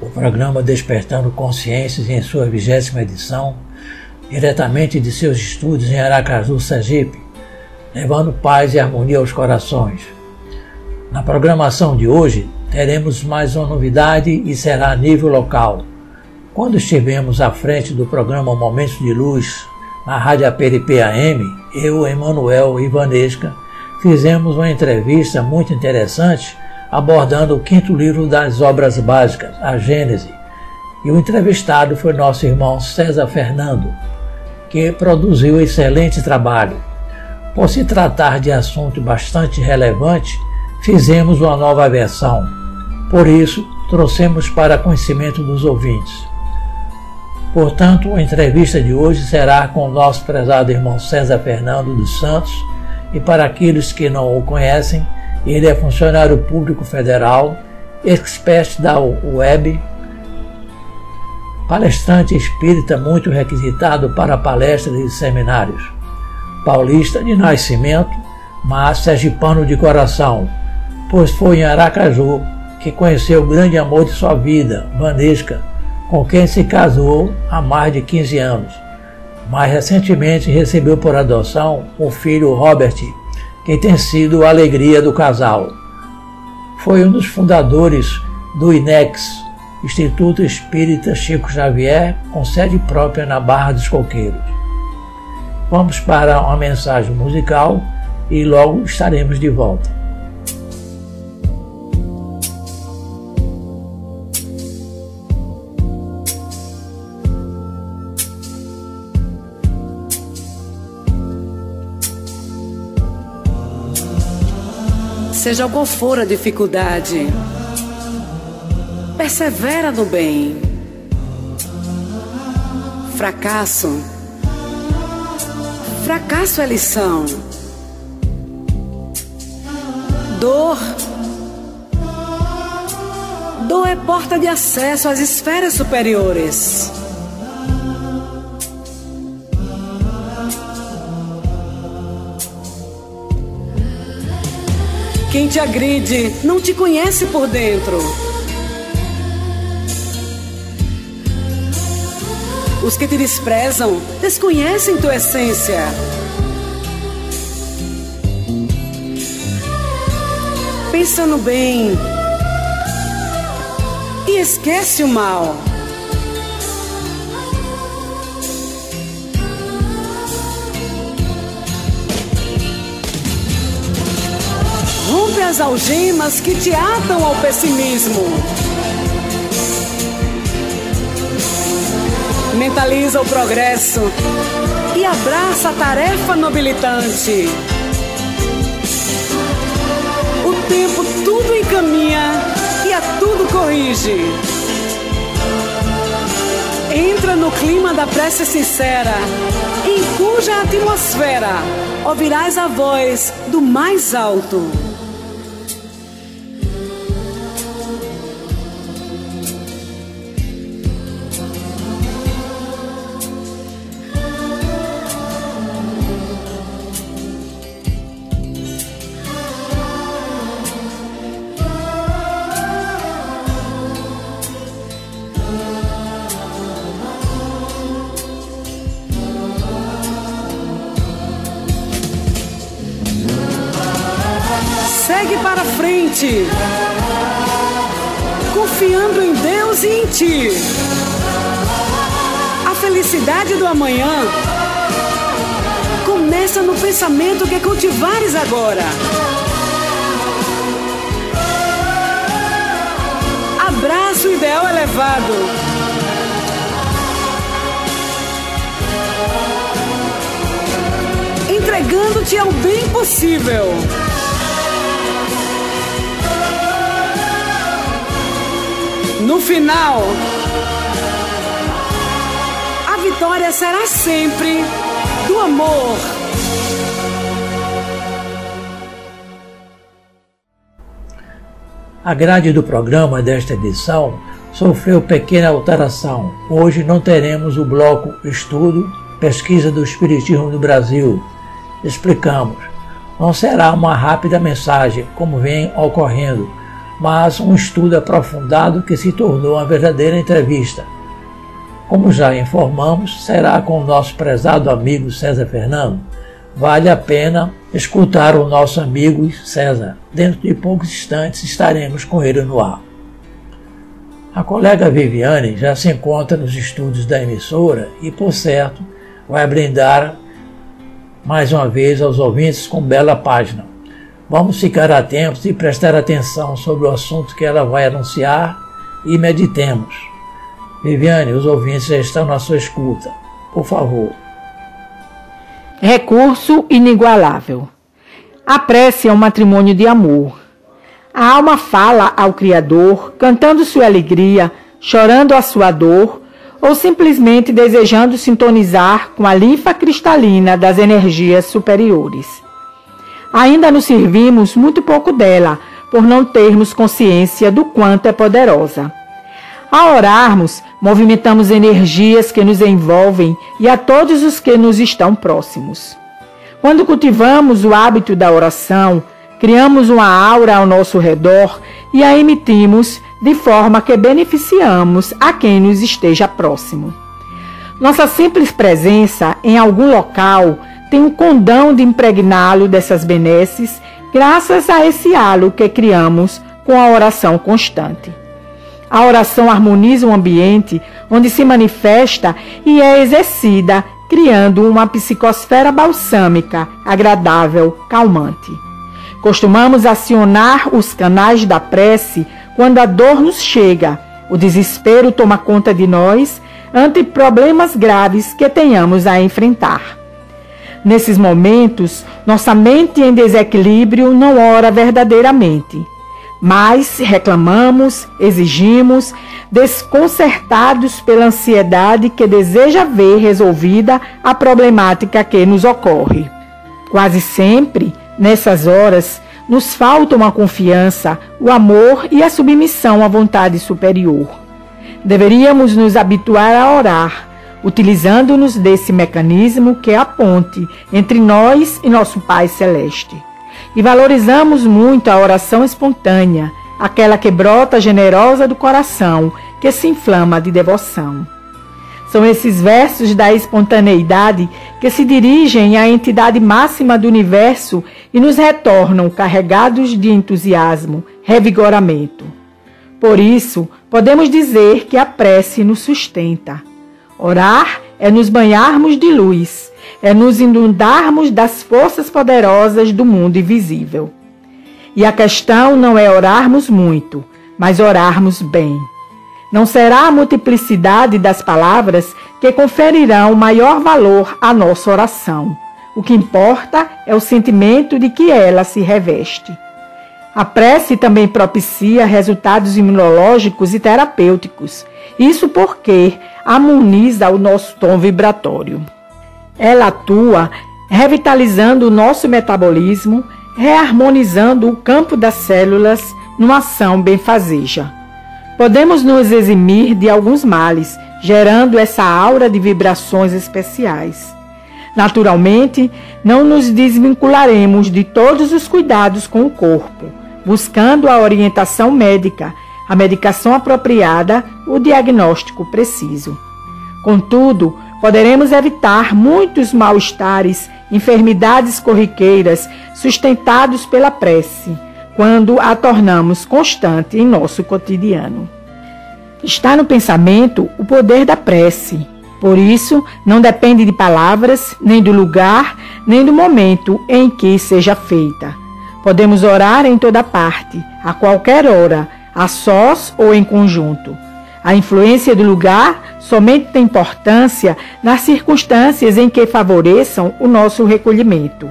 o programa Despertando Consciências em sua vigésima edição, diretamente de seus estúdios em Aracaju, Sergipe, levando paz e harmonia aos corações. Na programação de hoje, teremos mais uma novidade e será a nível local. Quando estivemos à frente do programa Momentos de Luz, na Rádio APRP AM, eu, Emanuel e Vanesca fizemos uma entrevista muito interessante abordando o quinto livro das obras básicas, a Gênese. E o entrevistado foi nosso irmão César Fernando, que produziu excelente trabalho. Por se tratar de assunto bastante relevante, fizemos uma nova versão. Por isso, trouxemos para conhecimento dos ouvintes. Portanto, a entrevista de hoje será com o nosso prezado irmão César Fernando dos Santos, e para aqueles que não o conhecem, ele é funcionário público federal, expert da web, palestrante espírita muito requisitado para palestras e seminários, paulista de nascimento, mas sergipano de coração, pois foi em Aracaju que conheceu o grande amor de sua vida, Vanesca, com quem se casou há mais de 15 anos. Mais recentemente recebeu por adoção o filho Robert, que tem sido a alegria do casal. Foi um dos fundadores do INEX, Instituto Espírita Chico Xavier, com sede própria na Barra dos Coqueiros. Vamos para uma mensagem musical e logo estaremos de volta. Seja qual for a dificuldade, persevera no bem. Fracasso, fracasso é lição. Dor, dor é porta de acesso às esferas superiores. Quem te agride não te conhece por dentro. Os que te desprezam desconhecem tua essência. Pensa no bem e esquece o mal. As algemas que te atam ao pessimismo. Mentaliza o progresso e abraça a tarefa nobilitante. O tempo tudo encaminha e a tudo corrige. Entra no clima da prece sincera, em cuja atmosfera ouvirás a voz do mais alto. Para frente, confiando em Deus e em ti. A felicidade do amanhã começa no pensamento que cultivares agora. Abraço ideal elevado. Entregando-te ao bem possível. No final, a vitória será sempre do amor. A grade do programa desta edição sofreu pequena alteração. Hoje não teremos o bloco Estudo, Pesquisa do Espiritismo no Brasil. Explicamos. Não será uma rápida mensagem, como vem ocorrendo, mas um estudo aprofundado que se tornou uma verdadeira entrevista. Como já informamos, será com o nosso prezado amigo César Fernando. Vale a pena escutar o nosso amigo César. Dentro de poucos instantes estaremos com ele no ar. A colega Viviane já se encontra nos estúdios da emissora e, por certo, vai brindar mais uma vez aos ouvintes com bela página. Vamos ficar atentos e prestar atenção sobre o assunto que ela vai anunciar e meditemos. Viviane, os ouvintes já estão na sua escuta. Por favor. Recurso inigualável. A prece é um matrimônio de amor. A alma fala ao Criador, cantando sua alegria, chorando a sua dor, ou simplesmente desejando sintonizar com a linfa cristalina das energias superiores. Ainda nos servimos muito pouco dela, por não termos consciência do quanto é poderosa. Ao orarmos, movimentamos energias que nos envolvem e a todos os que nos estão próximos. Quando cultivamos o hábito da oração, criamos uma aura ao nosso redor e a emitimos de forma que beneficiamos a quem nos esteja próximo. Nossa simples presença em algum local tem o condão de impregná-lo dessas benesses, graças a esse halo que criamos com a oração constante. A oração harmoniza o ambiente onde se manifesta e é exercida, criando uma psicosfera balsâmica, agradável, calmante. Costumamos acionar os canais da prece quando a dor nos chega, o desespero toma conta de nós ante problemas graves que tenhamos a enfrentar. Nesses momentos, nossa mente em desequilíbrio não ora verdadeiramente mas reclamamos, exigimos, desconcertados pela ansiedade que deseja ver resolvida a problemática que nos ocorre. Quase sempre, nessas horas, nos faltam a confiança, o amor e a submissão à vontade superior. Deveríamos nos habituar a orar, utilizando-nos desse mecanismo que é a ponte entre nós e nosso Pai Celeste. E valorizamos muito a oração espontânea, aquela que brota generosa do coração, que se inflama de devoção. São esses versos da espontaneidade que se dirigem à entidade máxima do universo e nos retornam carregados de entusiasmo, revigoramento. Por isso, podemos dizer que a prece nos sustenta. Orar é nos banharmos de luz, é nos inundarmos das forças poderosas do mundo invisível. E a questão não é orarmos muito, mas orarmos bem. Não será a multiplicidade das palavras que conferirão maior valor à nossa oração. O que importa é o sentimento de que ela se reveste. A prece também propicia resultados imunológicos e terapêuticos. Isso porque harmoniza o nosso tom vibratório. Ela atua revitalizando o nosso metabolismo, reharmonizando o campo das células numa ação benfazeja. Podemos nos eximir de alguns males, gerando essa aura de vibrações especiais. Naturalmente, não nos desvincularemos de todos os cuidados com o corpo, buscando a orientação médica, a medicação apropriada, o diagnóstico preciso. Contudo, poderemos evitar muitos mal-estares, enfermidades corriqueiras sustentados pela prece, quando a tornamos constante em nosso cotidiano. Está no pensamento o poder da prece. Por isso, não depende de palavras, nem do lugar, nem do momento em que seja feita. Podemos orar em toda parte, a qualquer hora, a sós ou em conjunto. A influência do lugar somente tem importância nas circunstâncias em que favoreçam o nosso recolhimento.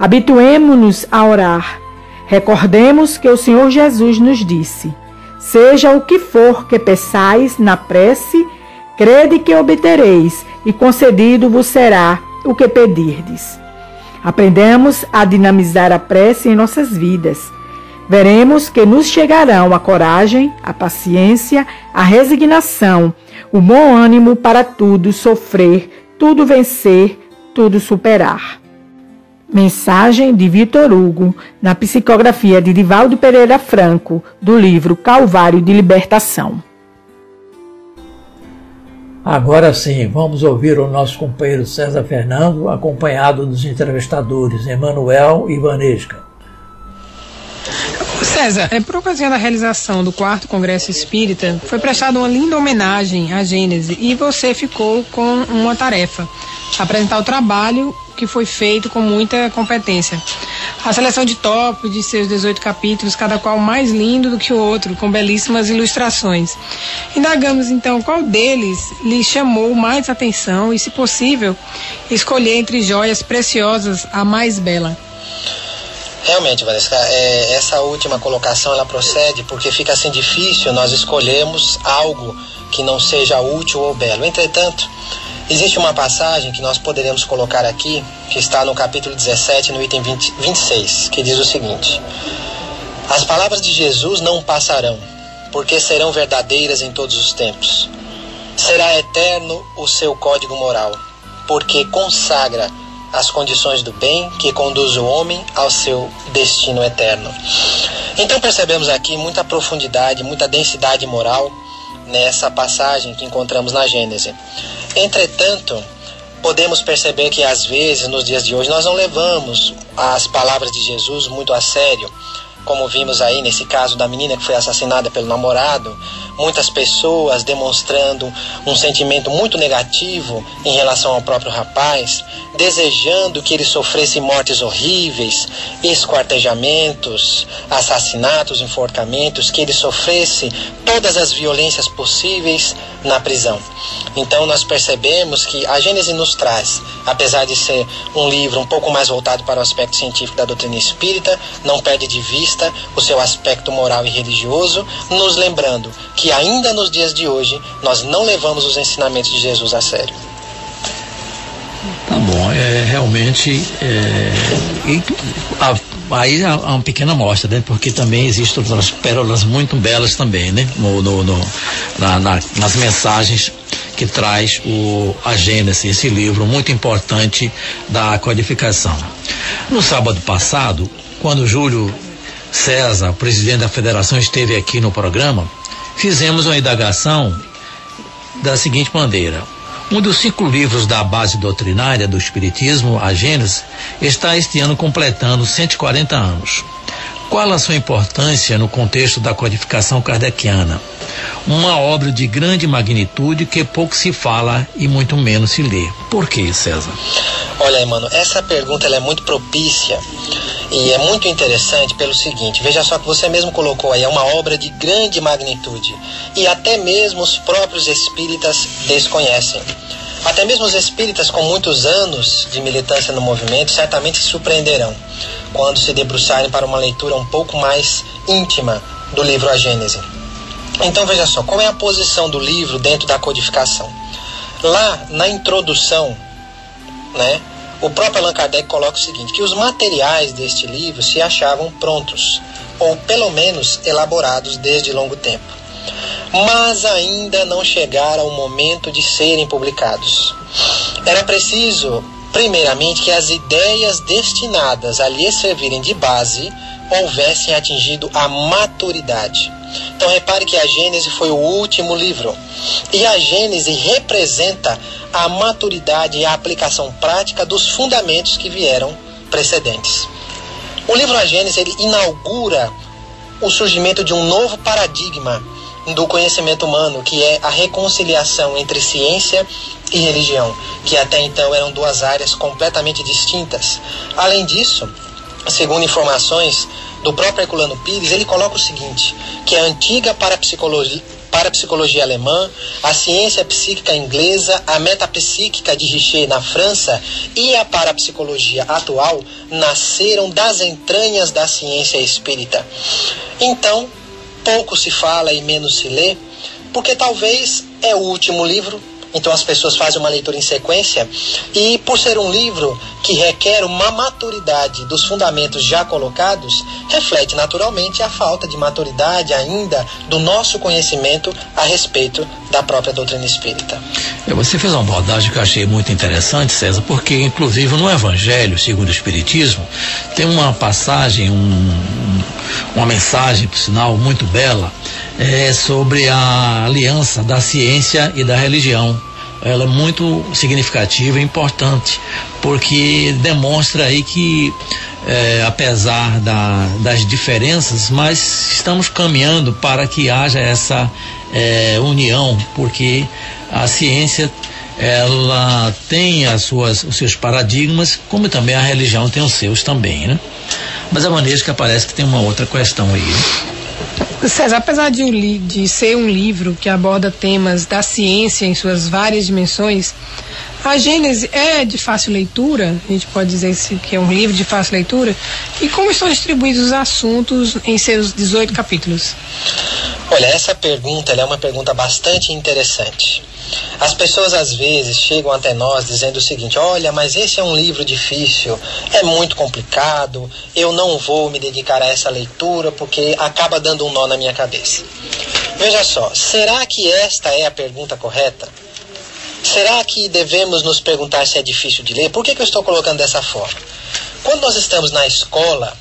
Habituemo-nos a orar. Recordemos que o Senhor Jesus nos disse: Seja o que for que peçais na prece, crede que obtereis e concedido vos será o que pedirdes. Aprendemos a dinamizar a prece em nossas vidas. Veremos que nos chegarão a coragem, a paciência, a resignação, o bom ânimo para tudo sofrer, tudo vencer, tudo superar. Mensagem de Vitor Hugo, na psicografia de Divaldo Pereira Franco, do livro Calvário de Libertação. Agora sim, vamos ouvir o nosso companheiro César Fernando, acompanhado dos entrevistadores Emanuel e Vanesca. César, é, por ocasião da realização do quarto Congresso Espírita, foi prestada uma linda homenagem à Gênese e você ficou com uma tarefa: apresentar o trabalho que foi feito com muita competência. A seleção de tópicos de seus 18 capítulos, cada qual mais lindo do que o outro, com belíssimas ilustrações. Indagamos então qual deles lhe chamou mais atenção e, se possível, escolher entre joias preciosas a mais bela. Realmente, Vanessa, é, essa última colocação ela procede porque fica assim difícil nós escolhermos algo que não seja útil ou belo. Entretanto, existe uma passagem que nós poderemos colocar aqui, que está no capítulo 17, no item 20, 26, que diz o seguinte: As palavras de Jesus não passarão, porque serão verdadeiras em todos os tempos. Será eterno o seu código moral, porque consagra as condições do bem que conduz o homem ao seu destino eterno. Então percebemos aqui muita profundidade, muita densidade moral nessa passagem que encontramos na Gênese. Entretanto, podemos perceber que às vezes, nos dias de hoje, nós não levamos as palavras de Jesus muito a sério como vimos aí nesse caso da menina que foi assassinada pelo namorado, muitas pessoas demonstrando um sentimento muito negativo em relação ao próprio rapaz, desejando que ele sofresse mortes horríveis, esquartejamentos, assassinatos, enforcamentos, que ele sofresse todas as violências possíveis na prisão. Então nós percebemos que a Gênese nos traz, apesar de ser um livro um pouco mais voltado para o aspecto científico da doutrina espírita, não perde de vista o seu aspecto moral e religioso, nos lembrando que ainda nos dias de hoje nós não levamos os ensinamentos de Jesus a sério. Tá bom, é realmente é, e, a, aí há uma pequena amostra, né? Porque também existem outras pérolas muito belas também, né? No, no, no na, na, nas mensagens que traz o, a Gênesis, esse livro muito importante da codificação. No sábado passado, quando Júlio César, presidente da federação, esteve aqui no programa, fizemos uma indagação da seguinte maneira. Um dos cinco livros da base doutrinária do Espiritismo, a Gênesis, está este ano completando 140 anos. Qual a sua importância no contexto da codificação kardeciana? Uma obra de grande magnitude que pouco se fala e muito menos se lê. Por que, César? Olha, mano, essa pergunta é muito propícia e é muito interessante pelo seguinte: veja só que você mesmo colocou aí, é uma obra de grande magnitude e até mesmo os próprios espíritas desconhecem. Até mesmo os espíritas com muitos anos de militância no movimento certamente se surpreenderão quando se debruçarem para uma leitura um pouco mais íntima do livro A Gênese. Então veja só, qual é a posição do livro dentro da codificação? Lá na introdução, né, o próprio Allan Kardec coloca o seguinte, que os materiais deste livro se achavam prontos, ou pelo menos elaborados desde longo tempo, mas ainda não chegaram ao momento de serem publicados. Era preciso primeiramente, que as ideias destinadas a lhe servirem de base houvessem atingido a maturidade. Então repare que a Gênese foi o último livro. E a Gênese representa a maturidade e a aplicação prática dos fundamentos que vieram precedentes. O livro A Gênese ele inaugura o surgimento de um novo paradigma do conhecimento humano, que é a reconciliação entre ciência e religião, que até então eram duas áreas completamente distintas. Além disso, segundo informações do próprio Herculano Pires, ele coloca o seguinte, que a antiga parapsicologia, parapsicologia alemã, a ciência psíquica inglesa, a metapsíquica de Richer na França e a parapsicologia atual nasceram das entranhas da ciência espírita. Então, pouco se fala e menos se lê, porque talvez é o último livro então as pessoas fazem uma leitura em sequência e por ser um livro que requer uma maturidade dos fundamentos já colocados, reflete naturalmente a falta de maturidade ainda do nosso conhecimento a respeito da própria doutrina espírita. É, você fez uma abordagem que eu achei muito interessante, César, porque inclusive no Evangelho segundo o Espiritismo tem uma passagem, um, uma mensagem, por sinal, muito bela, é, sobre a aliança da ciência e da religião ela é muito significativa e importante, porque demonstra aí que, é, apesar da, das diferenças, mas estamos caminhando para que haja essa é, união, porque a ciência ela tem as suas, os seus paradigmas, como também a religião tem os seus também, né? Mas a maneira que aparece que tem uma outra questão aí. Né? César, apesar de, de ser um livro que aborda temas da ciência em suas várias dimensões, a Gênese é de fácil leitura, a gente pode dizer que é um livro de fácil leitura, e como estão distribuídos os assuntos em seus 18 capítulos? Olha, essa pergunta é uma pergunta bastante interessante. As pessoas às vezes chegam até nós dizendo o seguinte: olha, mas esse é um livro difícil, é muito complicado, eu não vou me dedicar a essa leitura porque acaba dando um nó na minha cabeça. Veja só, será que esta é a pergunta correta? Será que devemos nos perguntar se é difícil de ler? Por que, que eu estou colocando dessa forma? Quando nós estamos na escola,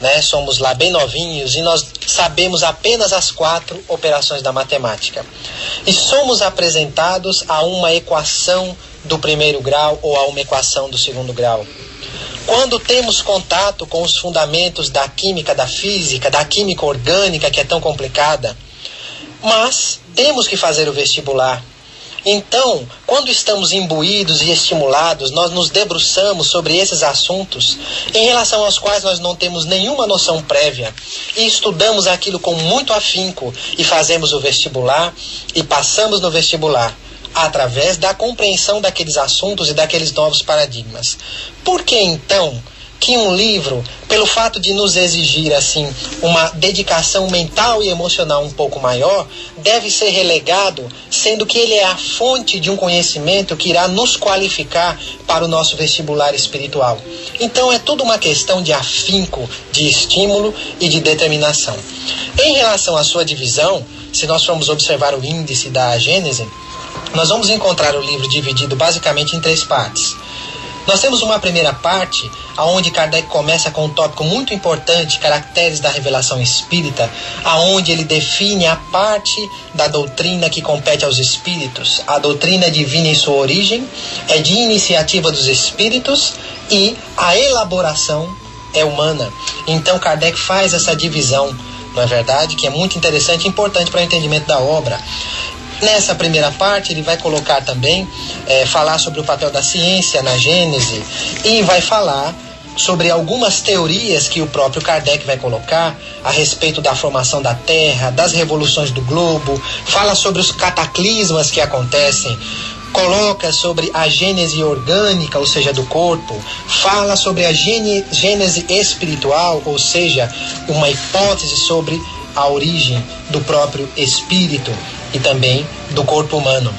né, somos lá bem novinhos e nós sabemos apenas as quatro operações da matemática. E somos apresentados a uma equação do primeiro grau ou a uma equação do segundo grau. Quando temos contato com os fundamentos da química, da física, da química orgânica, que é tão complicada, mas temos que fazer o vestibular então, quando estamos imbuídos e estimulados, nós nos debruçamos sobre esses assuntos em relação aos quais nós não temos nenhuma noção prévia e estudamos aquilo com muito afinco e fazemos o vestibular e passamos no vestibular através da compreensão daqueles assuntos e daqueles novos paradigmas. Por que então que um livro, pelo fato de nos exigir assim uma dedicação mental e emocional um pouco maior, deve ser relegado, sendo que ele é a fonte de um conhecimento que irá nos qualificar para o nosso vestibular espiritual. Então é tudo uma questão de afinco, de estímulo e de determinação. Em relação à sua divisão, se nós formos observar o índice da Gênese, nós vamos encontrar o livro dividido basicamente em três partes. Nós temos uma primeira parte, aonde Kardec começa com um tópico muito importante, caracteres da revelação espírita, aonde ele define a parte da doutrina que compete aos espíritos. A doutrina divina em sua origem é de iniciativa dos espíritos e a elaboração é humana. Então Kardec faz essa divisão, não é verdade? Que é muito interessante e importante para o entendimento da obra. Nessa primeira parte, ele vai colocar também, é, falar sobre o papel da ciência na Gênese e vai falar sobre algumas teorias que o próprio Kardec vai colocar a respeito da formação da Terra, das revoluções do globo, fala sobre os cataclismas que acontecem, coloca sobre a gênese orgânica, ou seja, do corpo, fala sobre a gênese espiritual, ou seja, uma hipótese sobre a origem do próprio espírito e também do corpo humano.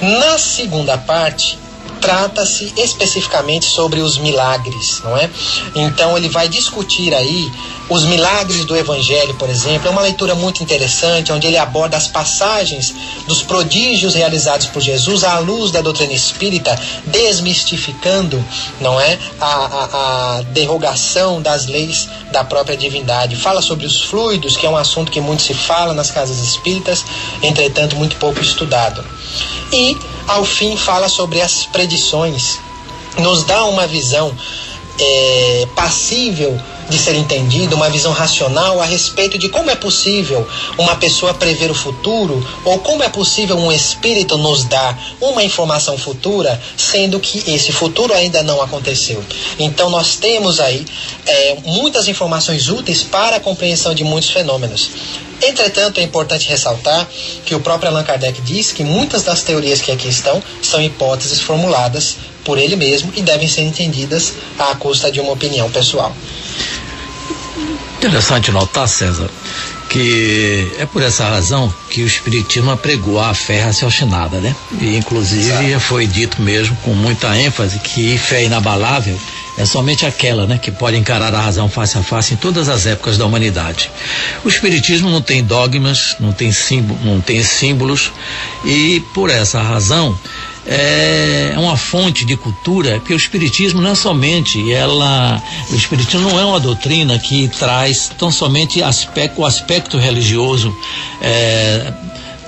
Na segunda parte, trata-se especificamente sobre os milagres, não é? Então ele vai discutir aí os milagres do Evangelho, por exemplo, é uma leitura muito interessante, onde ele aborda as passagens dos prodígios realizados por Jesus à luz da doutrina espírita, desmistificando, não é, a, a, a derrogação das leis da própria divindade. Fala sobre os fluidos, que é um assunto que muito se fala nas casas espíritas, entretanto muito pouco estudado. E, ao fim, fala sobre as predições, nos dá uma visão é, passível de ser entendido, uma visão racional a respeito de como é possível uma pessoa prever o futuro ou como é possível um espírito nos dar uma informação futura, sendo que esse futuro ainda não aconteceu. Então nós temos aí é, muitas informações úteis para a compreensão de muitos fenômenos. Entretanto, é importante ressaltar que o próprio Allan Kardec diz que muitas das teorias que aqui estão são hipóteses formuladas por ele mesmo e devem ser entendidas à custa de uma opinião pessoal. Interessante notar, César, que é por essa razão que o Espiritismo apregou a fé raciocinada, né? E inclusive Exato. foi dito mesmo com muita ênfase que fé inabalável é somente aquela, né, que pode encarar a razão face a face em todas as épocas da humanidade. O Espiritismo não tem dogmas, não tem, símbolo, não tem símbolos e por essa razão é uma fonte de cultura, porque o espiritismo não é somente ela, o espiritismo não é uma doutrina que traz tão somente aspecto, o aspecto religioso é,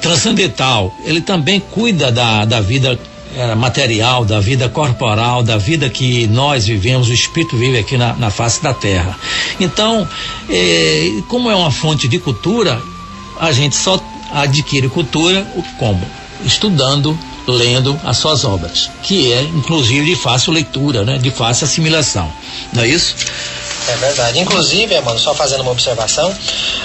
transcendental. Ele também cuida da, da vida é, material, da vida corporal, da vida que nós vivemos, o espírito vive aqui na, na face da terra. Então, é, como é uma fonte de cultura, a gente só adquire cultura como? Estudando lendo as suas obras, que é inclusive de fácil leitura, né? De fácil assimilação. Não é isso? É verdade. Inclusive, mano, só fazendo uma observação,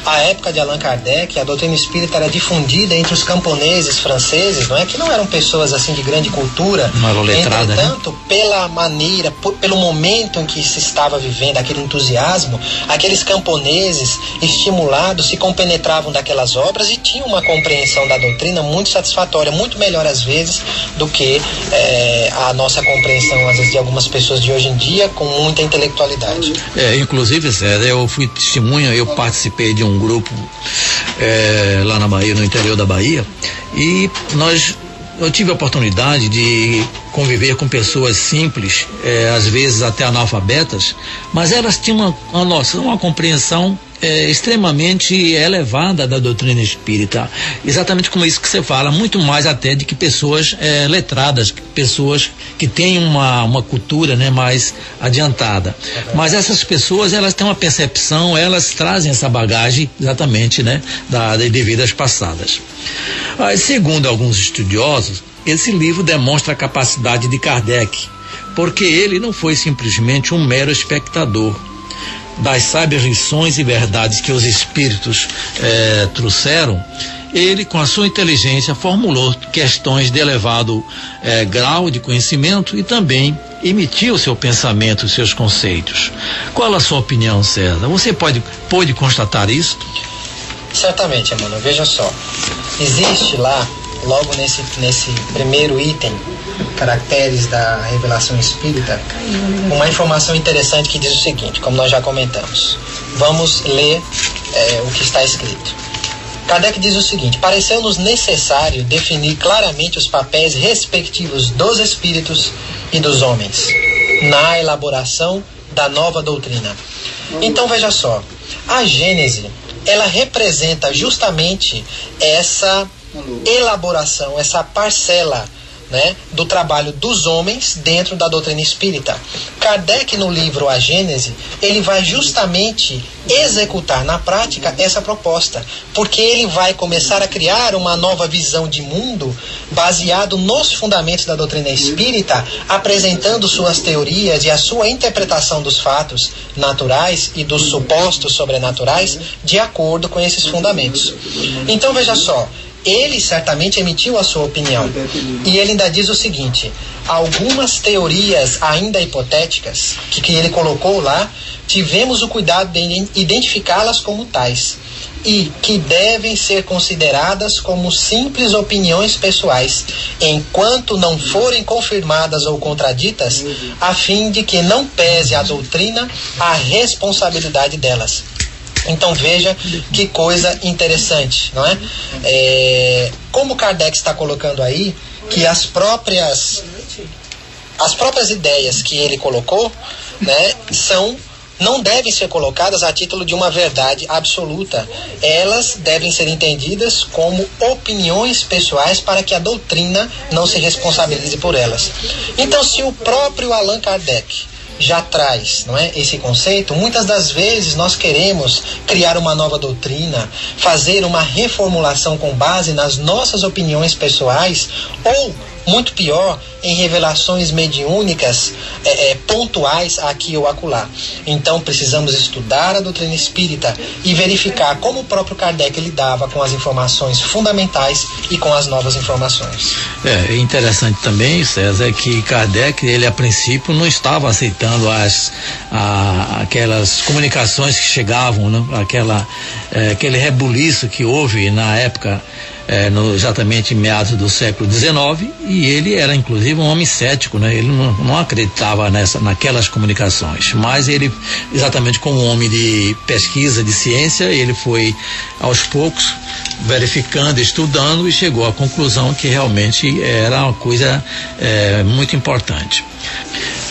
a época de Allan Kardec, a doutrina espírita era difundida entre os camponeses franceses, não é? Que não eram pessoas assim de grande cultura. Letradas, né? Entretanto, né? pela maneira, por, pelo momento em que se estava vivendo, aquele entusiasmo, aqueles camponeses estimulados se compenetravam daquelas obras e tinham uma compreensão da doutrina muito satisfatória, muito melhor às vezes do que é, a nossa compreensão, às vezes, de algumas pessoas de hoje em dia com muita intelectualidade. É, inclusive, Zé, eu fui testemunha, eu participei de um grupo é, lá na Bahia, no interior da Bahia, e nós eu tive a oportunidade de conviver com pessoas simples, é, às vezes até analfabetas, mas elas tinham uma, uma noção, uma compreensão é, extremamente elevada da doutrina espírita. Exatamente como isso que você fala, muito mais até de que pessoas é, letradas, pessoas que têm uma, uma cultura né, mais adiantada. Mas essas pessoas, elas têm uma percepção, elas trazem essa bagagem exatamente né, da, de vidas passadas. Ah, segundo alguns estudiosos, esse livro demonstra a capacidade de Kardec, porque ele não foi simplesmente um mero espectador das sábias lições e verdades que os espíritos eh, trouxeram, ele, com a sua inteligência, formulou questões de elevado eh, grau de conhecimento e também emitiu seu pensamento, seus conceitos. Qual a sua opinião, César? Você pode, pode constatar isso? Certamente, Emmanuel. Veja só. Existe lá logo nesse, nesse primeiro item, caracteres da revelação espírita, uma informação interessante que diz o seguinte, como nós já comentamos. Vamos ler é, o que está escrito. Kardec diz o seguinte: pareceu-nos necessário definir claramente os papéis respectivos dos espíritos e dos homens na elaboração da nova doutrina. Então veja só, a Gênese ela representa justamente essa elaboração, essa parcela né, do trabalho dos homens dentro da doutrina espírita. Kardec, no livro A Gênese, ele vai justamente executar na prática essa proposta, porque ele vai começar a criar uma nova visão de mundo baseado nos fundamentos da doutrina espírita, apresentando suas teorias e a sua interpretação dos fatos naturais e dos supostos sobrenaturais de acordo com esses fundamentos. Então veja só, ele certamente emitiu a sua opinião. E ele ainda diz o seguinte: algumas teorias ainda hipotéticas que, que ele colocou lá, tivemos o cuidado de identificá-las como tais e que devem ser consideradas como simples opiniões pessoais, enquanto não forem confirmadas ou contraditas, a fim de que não pese a doutrina a responsabilidade delas. Então veja que coisa interessante, não é? é como Kardec está colocando aí que as próprias as próprias ideias que ele colocou, né, são não devem ser colocadas a título de uma verdade absoluta. Elas devem ser entendidas como opiniões pessoais para que a doutrina não se responsabilize por elas. Então, se o próprio Allan Kardec já traz não é, esse conceito, muitas das vezes nós queremos criar uma nova doutrina, fazer uma reformulação com base nas nossas opiniões pessoais ou muito pior em revelações mediúnicas é, é, pontuais aqui ou acolá. Então precisamos estudar a doutrina espírita e verificar como o próprio Kardec lidava com as informações fundamentais e com as novas informações. É interessante também, César, que Kardec, ele a princípio não estava aceitando as a, aquelas comunicações que chegavam, né? Aquela, é, aquele rebuliço que houve na época é, no, exatamente em meados do século XIX, e ele era inclusive um homem cético, né? ele não, não, acreditava nessa, naquelas comunicações, mas ele, exatamente como um homem de pesquisa, de ciência, ele foi aos poucos verificando, estudando e chegou à conclusão que realmente era uma coisa é, muito importante.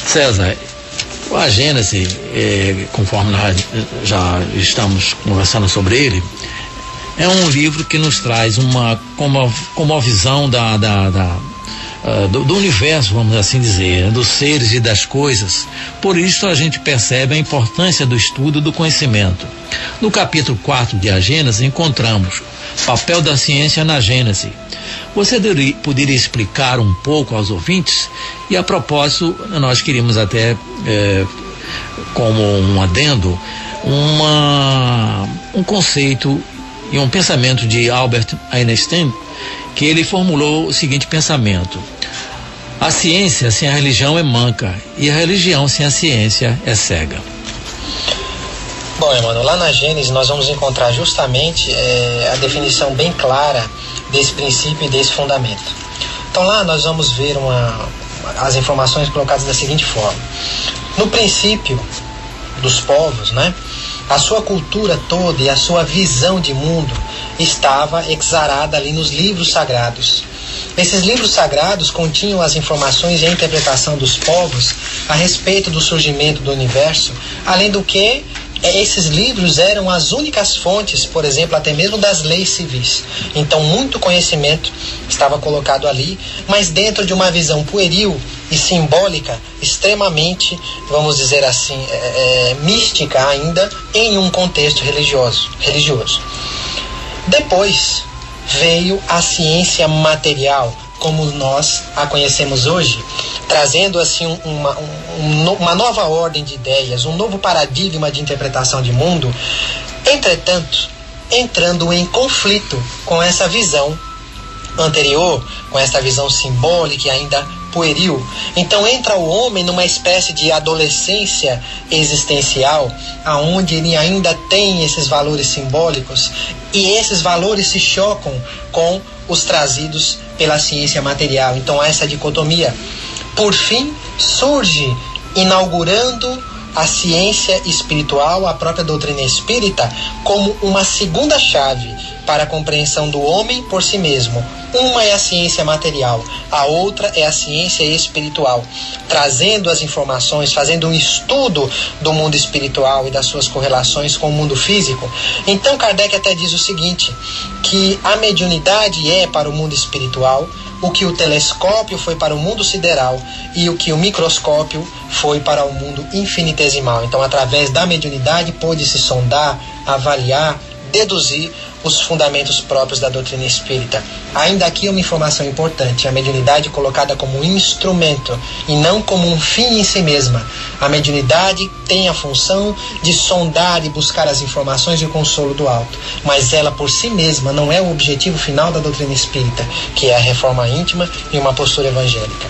César, a Gênese, é, conforme nós já estamos conversando sobre ele, é um livro que nos traz uma como, como visão da, da, da uh, do, do, universo, vamos assim dizer, dos seres e das coisas. Por isso a gente percebe a importância do estudo do conhecimento. No capítulo 4 de A Gênese encontramos papel da ciência na Gênese. Você poderia explicar um pouco aos ouvintes? E a propósito, nós queríamos até, eh, como um adendo, uma, um conceito e um pensamento de Albert Einstein, que ele formulou o seguinte pensamento: a ciência sem a religião é manca e a religião sem a ciência é cega. Bom, Emmanuel, lá na Gênesis nós vamos encontrar justamente é, a definição bem clara desse princípio e desse fundamento. Então lá nós vamos ver uma, as informações colocadas da seguinte forma: no princípio dos povos, né? A sua cultura toda e a sua visão de mundo estava exarada ali nos livros sagrados. Esses livros sagrados continham as informações e a interpretação dos povos a respeito do surgimento do universo, além do que esses livros eram as únicas fontes, por exemplo, até mesmo das leis civis. Então, muito conhecimento estava colocado ali, mas dentro de uma visão pueril e simbólica, extremamente, vamos dizer assim, é, é, mística ainda, em um contexto religioso. religioso. Depois veio a ciência material, como nós a conhecemos hoje, trazendo assim uma, um, uma nova ordem de ideias, um novo paradigma de interpretação de mundo, entretanto, entrando em conflito com essa visão anterior, com essa visão simbólica e ainda pueril. Então entra o homem numa espécie de adolescência existencial, aonde ele ainda tem esses valores simbólicos e esses valores se chocam com os trazidos pela ciência material. Então essa dicotomia. Por fim, surge inaugurando a ciência espiritual, a própria doutrina espírita, como uma segunda chave para a compreensão do homem por si mesmo. Uma é a ciência material, a outra é a ciência espiritual, trazendo as informações, fazendo um estudo do mundo espiritual e das suas correlações com o mundo físico. Então Kardec até diz o seguinte, que a mediunidade é para o mundo espiritual o que o telescópio foi para o mundo sideral e o que o microscópio foi para o mundo infinitesimal. Então, através da mediunidade, pôde-se sondar, avaliar, deduzir os fundamentos próprios da doutrina espírita. Ainda aqui uma informação importante: a mediunidade colocada como um instrumento e não como um fim em si mesma. A mediunidade tem a função de sondar e buscar as informações e o consolo do alto, mas ela por si mesma não é o objetivo final da doutrina espírita, que é a reforma íntima e uma postura evangélica.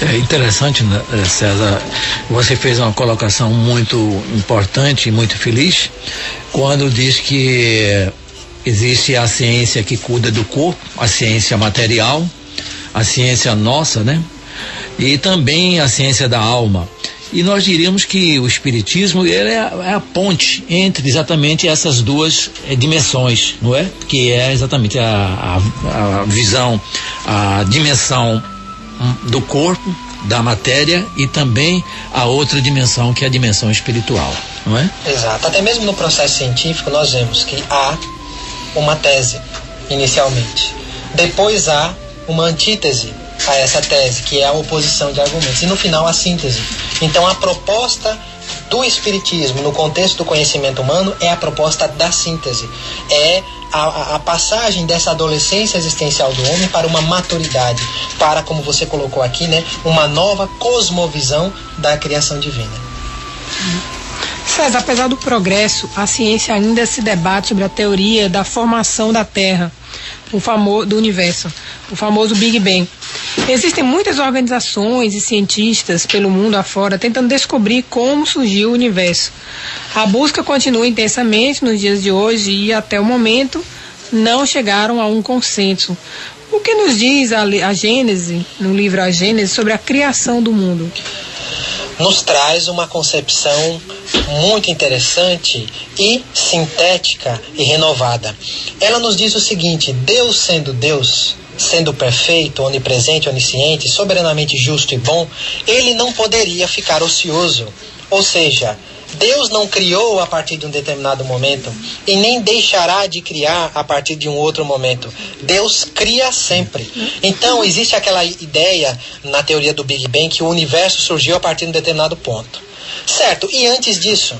É interessante, né, César. Você fez uma colocação muito importante e muito feliz quando diz que Existe a ciência que cuida do corpo, a ciência material, a ciência nossa, né? E também a ciência da alma. E nós diríamos que o Espiritismo é a, é a ponte entre exatamente essas duas é, dimensões, não é? Que é exatamente a, a, a visão, a dimensão hum, do corpo, da matéria e também a outra dimensão que é a dimensão espiritual, não é? Exato. Até mesmo no processo científico nós vemos que há uma tese, inicialmente. Depois há uma antítese a essa tese, que é a oposição de argumentos. E no final a síntese. Então a proposta do Espiritismo no contexto do conhecimento humano é a proposta da síntese. É a, a, passagem dessa adolescência existencial do homem para uma maturidade, para, como você colocou aqui, né, uma nova cosmovisão da criação divina. César, apesar do progresso, a ciência ainda se debate sobre a teoria da formação da Terra, o famoso do universo, o famoso Big Bang. Existem muitas organizações e cientistas pelo mundo afora tentando descobrir como surgiu o universo. A busca continua intensamente nos dias de hoje e até o momento não chegaram a um consenso. O que nos diz a, a Gênese, no livro A Gênese, sobre a criação do mundo? Nos traz uma concepção muito interessante e sintética e renovada. Ela nos diz o seguinte: Deus sendo Deus, sendo perfeito, onipresente, onisciente, soberanamente justo e bom, ele não poderia ficar ocioso. Ou seja, Deus não criou a partir de um determinado momento e nem deixará de criar a partir de um outro momento. Deus cria sempre. Então, existe aquela ideia na teoria do Big Bang que o universo surgiu a partir de um determinado ponto. Certo, e antes disso?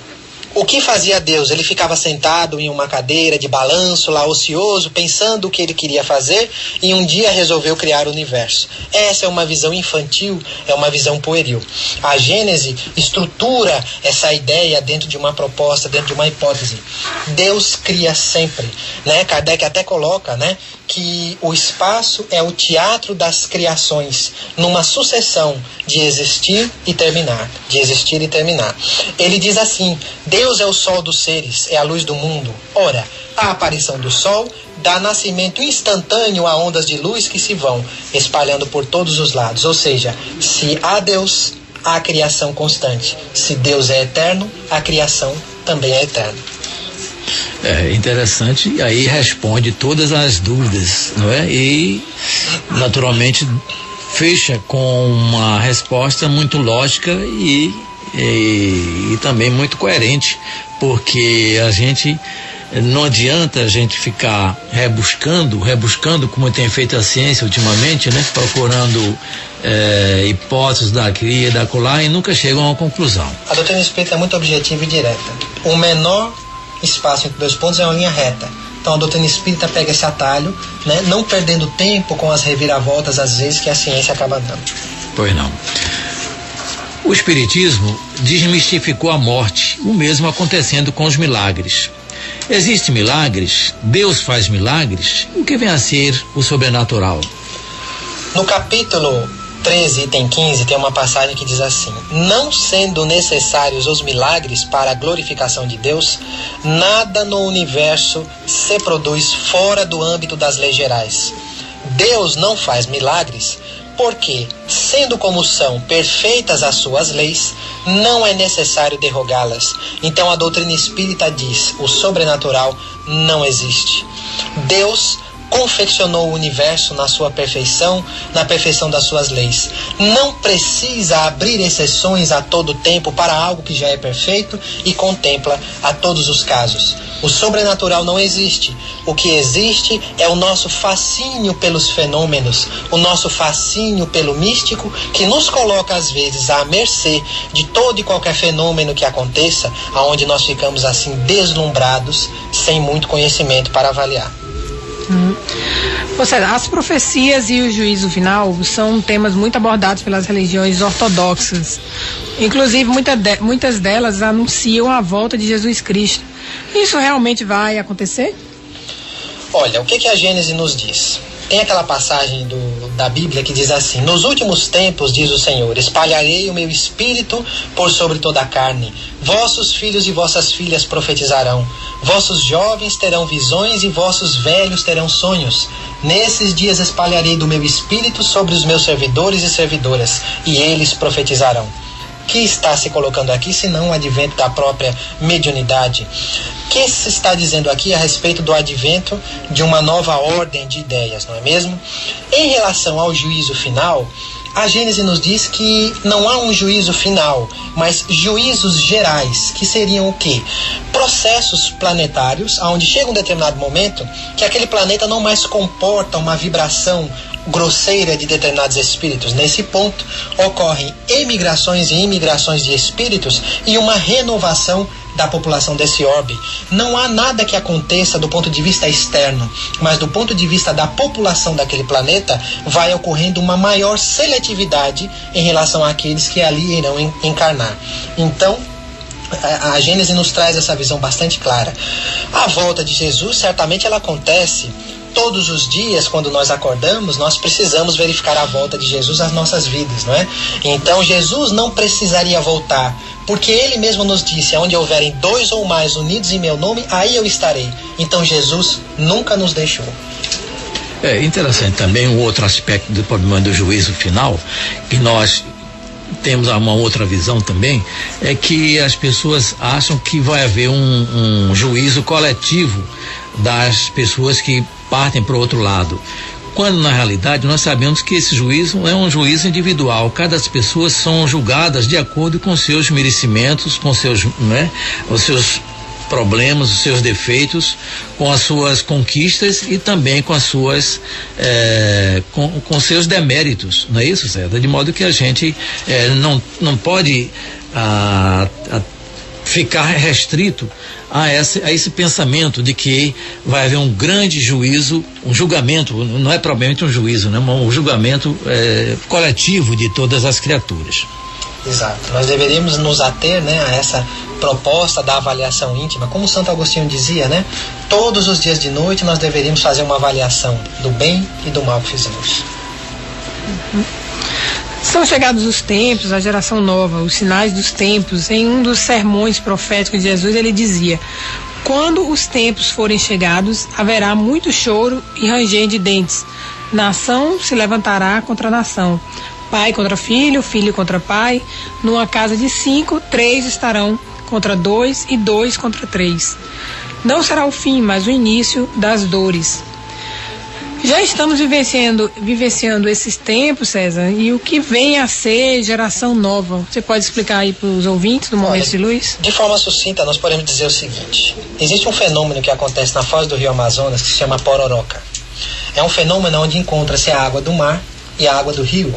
O que fazia Deus? Ele ficava sentado em uma cadeira de balanço, lá ocioso, pensando o que ele queria fazer, e um dia resolveu criar o universo. Essa é uma visão infantil, é uma visão pueril. A Gênese estrutura essa ideia dentro de uma proposta, dentro de uma hipótese. Deus cria sempre, né? Kardec até coloca, né, que o espaço é o teatro das criações, numa sucessão de existir e terminar, de existir e terminar. Ele diz assim: Deus é o sol dos seres, é a luz do mundo. Ora, a aparição do sol dá nascimento instantâneo a ondas de luz que se vão espalhando por todos os lados. Ou seja, se há Deus, há criação constante. Se Deus é eterno, a criação também é eterna. É interessante, e aí responde todas as dúvidas, não é? E, naturalmente, fecha com uma resposta muito lógica e, e, e também muito coerente, porque a gente não adianta a gente ficar rebuscando, rebuscando como tem feito a ciência ultimamente, né? Procurando é, hipóteses daqui e da colar e nunca chegam a uma conclusão. A doutrina espírita é muito objetiva e direta. O menor espaço entre dois pontos é uma linha reta. Então a doutrina espírita pega esse atalho, né, não perdendo tempo com as reviravoltas às vezes que a ciência acaba dando. Pois não. O Espiritismo desmistificou a morte, o mesmo acontecendo com os milagres. Existem milagres, Deus faz milagres, o que vem a ser o sobrenatural? No capítulo 13, item 15, tem uma passagem que diz assim: Não sendo necessários os milagres para a glorificação de Deus, nada no universo se produz fora do âmbito das leis gerais. Deus não faz milagres porque, sendo como são perfeitas as suas leis, não é necessário derrogá-las. Então a doutrina espírita diz: o sobrenatural não existe. Deus confeccionou o universo na sua perfeição, na perfeição das suas leis. Não precisa abrir exceções a todo tempo para algo que já é perfeito e contempla a todos os casos. O sobrenatural não existe. O que existe é o nosso fascínio pelos fenômenos, o nosso fascínio pelo místico, que nos coloca às vezes à mercê de todo e qualquer fenômeno que aconteça, aonde nós ficamos assim deslumbrados, sem muito conhecimento para avaliar. Uhum. Ou seja, as profecias e o juízo final são temas muito abordados pelas religiões ortodoxas. Inclusive, muita de, muitas delas anunciam a volta de Jesus Cristo. Isso realmente vai acontecer? Olha, o que, que a Gênese nos diz? Tem aquela passagem do, da Bíblia que diz assim: Nos últimos tempos, diz o Senhor, espalharei o meu espírito por sobre toda a carne. Vossos filhos e vossas filhas profetizarão. Vossos jovens terão visões e vossos velhos terão sonhos. Nesses dias espalharei do meu espírito sobre os meus servidores e servidoras, e eles profetizarão que está se colocando aqui, senão o advento da própria mediunidade. O que se está dizendo aqui a respeito do advento de uma nova ordem de ideias, não é mesmo? Em relação ao juízo final, a Gênese nos diz que não há um juízo final, mas juízos gerais, que seriam o quê? Processos planetários, onde chega um determinado momento que aquele planeta não mais comporta uma vibração grosseira de determinados espíritos. Nesse ponto, ocorrem emigrações e imigrações de espíritos e uma renovação da população desse orbe. Não há nada que aconteça do ponto de vista externo, mas do ponto de vista da população daquele planeta, vai ocorrendo uma maior seletividade em relação àqueles que ali irão encarnar. Então, a, Gênese nos traz essa visão bastante clara. A volta de Jesus, certamente, ela acontece todos os dias, quando nós acordamos, nós precisamos verificar a volta de Jesus às nossas vidas, não é? Então Jesus não precisaria voltar, porque ele mesmo nos disse: onde houverem dois ou mais unidos em meu nome, aí eu estarei. Então Jesus nunca nos deixou. É interessante também um outro aspecto do problema do juízo final, que nós temos uma outra visão também, é que as pessoas acham que vai haver um, um juízo coletivo das pessoas que partem para o outro lado. Quando na realidade nós sabemos que esse juízo é um juízo individual. Cada pessoa são julgadas de acordo com seus merecimentos, com seus, né, os seus problemas, os seus defeitos, com as suas conquistas e também com as suas é, com, com seus deméritos, não é isso, César? De modo que a gente é, não, não pode a, a ficar restrito a esse, a esse pensamento de que vai haver um grande juízo, um julgamento, não é propriamente um juízo, né? um julgamento é, coletivo de todas as criaturas. Exato. Nós deveríamos nos ater né, a essa proposta da avaliação íntima. Como Santo Agostinho dizia, né? Todos os dias de noite nós deveríamos fazer uma avaliação do bem e do mal que fizemos. Uhum. São chegados os tempos, a geração nova, os sinais dos tempos. Em um dos sermões proféticos de Jesus, ele dizia: Quando os tempos forem chegados, haverá muito choro e ranger de dentes. Nação se levantará contra nação, pai contra filho, filho contra pai. Numa casa de cinco, três estarão contra dois e dois contra três. Não será o fim, mas o início das dores. Já estamos vivenciando, vivenciando esses tempos, César, e o que vem a ser geração nova. Você pode explicar aí para os ouvintes do Momento Olha, de Luz? De forma sucinta, nós podemos dizer o seguinte: existe um fenômeno que acontece na foz do rio Amazonas que se chama pororoca. É um fenômeno onde encontra-se a água do mar e a água do rio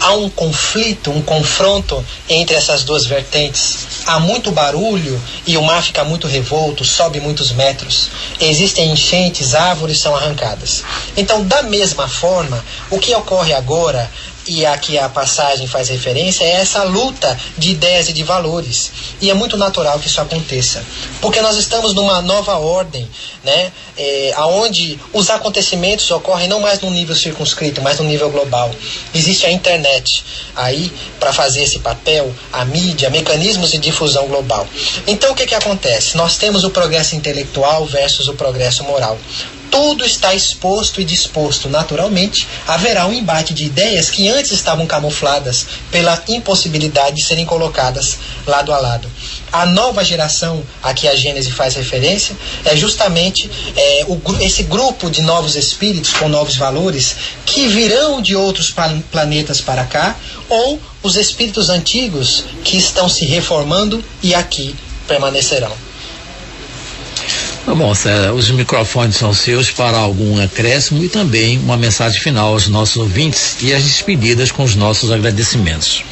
há um conflito, um confronto entre essas duas vertentes. Há muito barulho e o mar fica muito revolto, sobe muitos metros. Existem enchentes, árvores são arrancadas. Então, da mesma forma, o que ocorre agora e aqui a passagem faz referência, é essa luta de ideias e de valores. E é muito natural que isso aconteça. Porque nós estamos numa nova ordem, né? É, onde os acontecimentos ocorrem não mais num nível circunscrito, mas num nível global. Existe a internet aí para fazer esse papel, a mídia, mecanismos de difusão global. Então o que, que acontece? Nós temos o progresso intelectual versus o progresso moral tudo está exposto e disposto. Naturalmente, haverá um embate de ideias que antes estavam camufladas pela impossibilidade de serem colocadas lado a lado. A nova geração a que a Gênese faz referência é justamente é, o, esse grupo de novos espíritos com novos valores que virão de outros planetas para cá ou os espíritos antigos que estão se reformando e aqui permanecerão. Tá bom, os microfones são seus para algum acréscimo e também uma mensagem final aos nossos ouvintes e as despedidas com os nossos agradecimentos.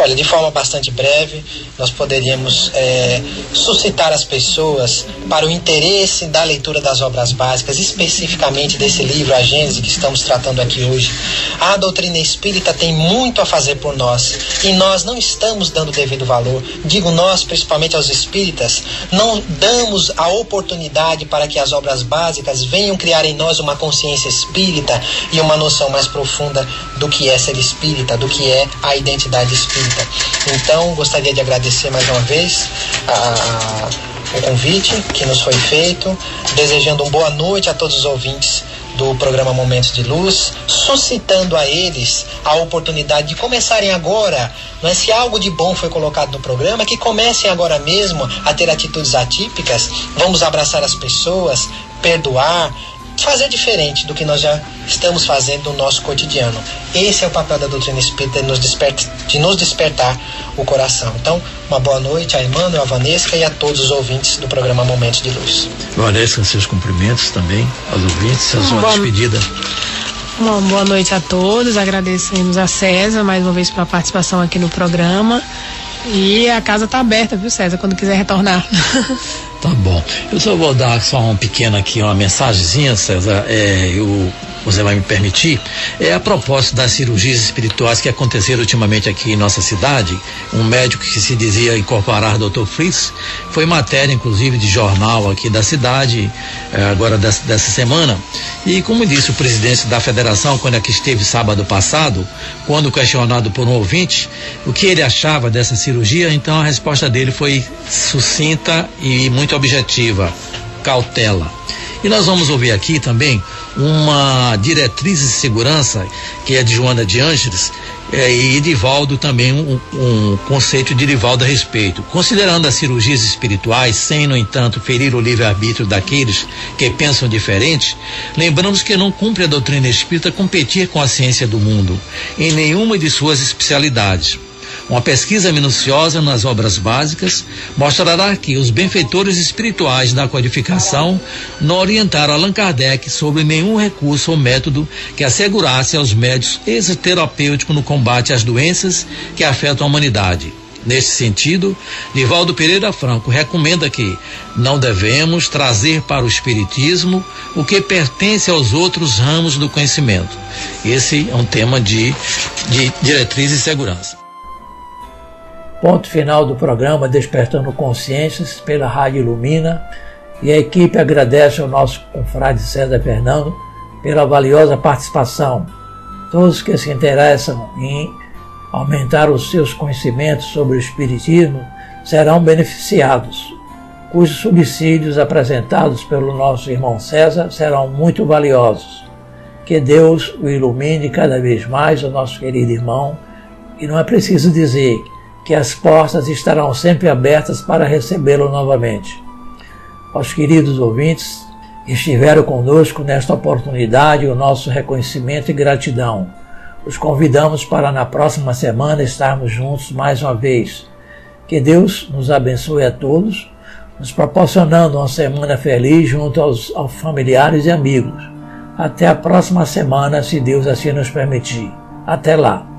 Olha, de forma bastante breve, nós poderíamos é, suscitar as pessoas para o interesse da leitura das obras básicas, especificamente desse livro, A Gênese, que estamos tratando aqui hoje. A doutrina espírita tem muito a fazer por nós e nós não estamos dando devido valor. Digo nós, principalmente aos espíritas, não damos a oportunidade para que as obras básicas venham criar em nós uma consciência espírita e uma noção mais profunda do que é ser espírita, do que é a identidade espírita. Então, gostaria de agradecer mais uma vez a, o convite que nos foi feito, desejando uma boa noite a todos os ouvintes do programa Momentos de Luz, suscitando a eles a oportunidade de começarem agora, mas é? se algo de bom foi colocado no programa, que comecem agora mesmo a ter atitudes atípicas, vamos abraçar as pessoas, perdoar, fazer diferente do que nós já estamos fazendo no nosso cotidiano. Esse é o papel da doutrina espírita de nos, despertar, de nos despertar o coração. Então, uma boa noite a Emmanuel, a Vanessa e a todos os ouvintes do programa Momentos de Luz. Vanessa, seus cumprimentos também aos ouvintes, a sua despedida. Uma boa noite a todos. Agradecemos a César mais uma vez pela participação aqui no programa. E a casa está aberta, viu, César, quando quiser retornar. Tá bom. Eu só vou dar só um pequeno aqui, uma mensagenzinha, César. É, eu você vai me permitir, é a propósito das cirurgias espirituais que aconteceram ultimamente aqui em nossa cidade. Um médico que se dizia incorporar Dr. Fritz foi matéria, inclusive, de jornal aqui da cidade, eh, agora dessa, dessa, semana. E como disse o presidente da federação, quando aqui esteve sábado passado, quando questionado por um ouvinte o que ele achava dessa cirurgia, então a resposta dele foi sucinta e muito objetiva: cautela. E nós vamos ouvir aqui também uma diretriz de segurança, que é de Joana de Ângeles, é, e Edivaldo também um, um, conceito de Edivaldo a respeito. Considerando as cirurgias espirituais, sem, no entanto, ferir o livre-arbítrio daqueles que pensam diferente, lembramos que não cumpre a doutrina espírita competir com a ciência do mundo, em nenhuma de suas especialidades. Uma pesquisa minuciosa nas obras básicas mostrará que os benfeitores espirituais da codificação não orientaram Allan Kardec sobre nenhum recurso ou método que assegurasse aos médios êxito terapêutico no combate às doenças que afetam a humanidade. Nesse sentido, Divaldo Pereira Franco recomenda que não devemos trazer para o Espiritismo o que pertence aos outros ramos do conhecimento. Esse é um tema de, de diretriz e segurança. Ponto final do programa Despertando Consciências pela Rádio Ilumina e a equipe agradece ao nosso confrade César Fernando pela valiosa participação. Todos que se interessam em aumentar os seus conhecimentos sobre o Espiritismo serão beneficiados, cujos subsídios apresentados pelo nosso irmão César serão muito valiosos. Que Deus o ilumine cada vez mais, o nosso querido irmão, e não é preciso dizer que as portas estarão sempre abertas para recebê-lo novamente. Aos queridos ouvintes estiveram conosco nesta oportunidade, o nosso reconhecimento e gratidão. Os convidamos para na próxima semana estarmos juntos mais uma vez. Que Deus nos abençoe a todos, nos proporcionando uma semana feliz junto aos, aos familiares e amigos. Até a próxima semana, se Deus assim nos permitir. Até lá.